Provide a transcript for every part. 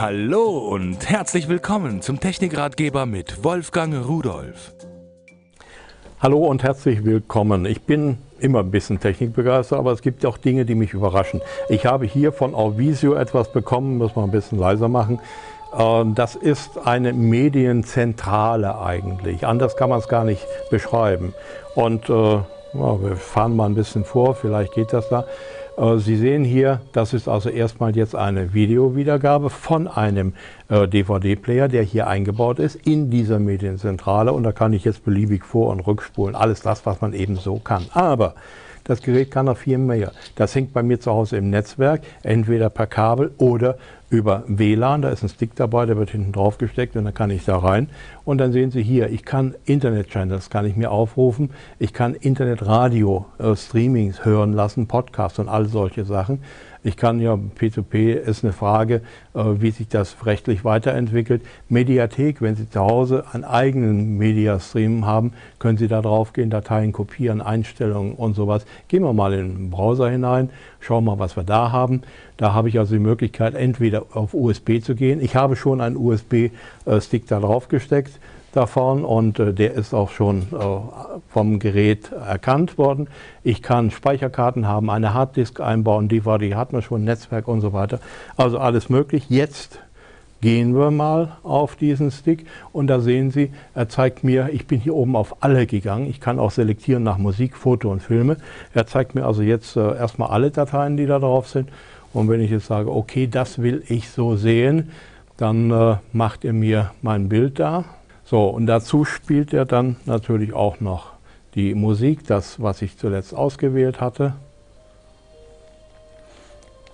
Hallo und herzlich willkommen zum Technikratgeber mit Wolfgang Rudolf. Hallo und herzlich willkommen. Ich bin immer ein bisschen technikbegeistert, aber es gibt auch Dinge, die mich überraschen. Ich habe hier von Auvisio etwas bekommen, muss man ein bisschen leiser machen. Ähm, das ist eine Medienzentrale eigentlich. Anders kann man es gar nicht beschreiben. Und äh, wir fahren mal ein bisschen vor, vielleicht geht das da. Äh, Sie sehen hier, das ist also erstmal jetzt eine Videowiedergabe von einem äh, DVD-Player, der hier eingebaut ist in dieser Medienzentrale und da kann ich jetzt beliebig vor- und rückspulen, alles das, was man eben so kann. Aber das Gerät kann noch viel mehr. Das hängt bei mir zu Hause im Netzwerk, entweder per Kabel oder über WLAN. Da ist ein Stick dabei, der wird hinten drauf gesteckt und dann kann ich da rein. Und dann sehen Sie hier, ich kann Internet-Channels kann ich mir aufrufen. Ich kann Internet-Radio-Streamings äh, hören lassen, Podcasts und all solche Sachen. Ich kann ja, P2P ist eine Frage, äh, wie sich das rechtlich weiterentwickelt. Mediathek, wenn Sie zu Hause einen eigenen Mediastream haben, können Sie da drauf gehen, Dateien kopieren, Einstellungen und sowas. Gehen wir mal in den Browser hinein, schauen mal, was wir da haben. Da habe ich also die Möglichkeit, entweder auf USB zu gehen. Ich habe schon einen USB-Stick da drauf gesteckt davon und äh, der ist auch schon äh, vom Gerät erkannt worden. Ich kann Speicherkarten haben, eine Harddisk einbauen, DVD hat man schon, Netzwerk und so weiter. Also alles möglich. Jetzt gehen wir mal auf diesen Stick und da sehen Sie, er zeigt mir, ich bin hier oben auf alle gegangen. Ich kann auch selektieren nach Musik, Foto und Filme. Er zeigt mir also jetzt äh, erstmal alle Dateien, die da drauf sind. Und wenn ich jetzt sage, okay, das will ich so sehen, dann äh, macht er mir mein Bild da. So, und dazu spielt er dann natürlich auch noch die Musik, das, was ich zuletzt ausgewählt hatte.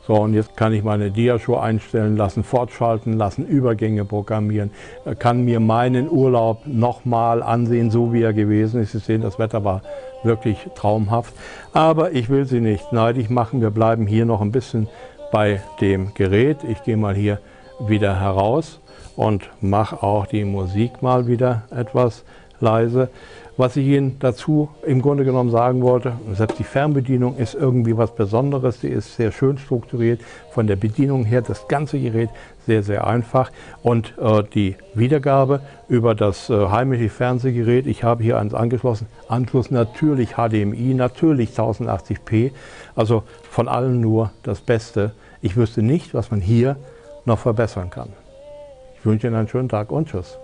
So, und jetzt kann ich meine Diashow einstellen lassen, fortschalten lassen, Übergänge programmieren, kann mir meinen Urlaub nochmal ansehen, so wie er gewesen ist. Sie sehen, das Wetter war wirklich traumhaft. Aber ich will Sie nicht neidig machen. Wir bleiben hier noch ein bisschen bei dem Gerät. Ich gehe mal hier wieder heraus und mache auch die Musik mal wieder etwas leise. Was ich Ihnen dazu im Grunde genommen sagen wollte, selbst die Fernbedienung ist irgendwie was Besonderes, die ist sehr schön strukturiert. Von der Bedienung her das ganze Gerät sehr, sehr einfach. Und äh, die Wiedergabe über das äh, heimische Fernsehgerät, ich habe hier eins angeschlossen, Anschluss natürlich HDMI, natürlich 1080p, also von allen nur das Beste. Ich wüsste nicht, was man hier noch verbessern kann. Ich wünsche Ihnen einen schönen Tag und Tschüss.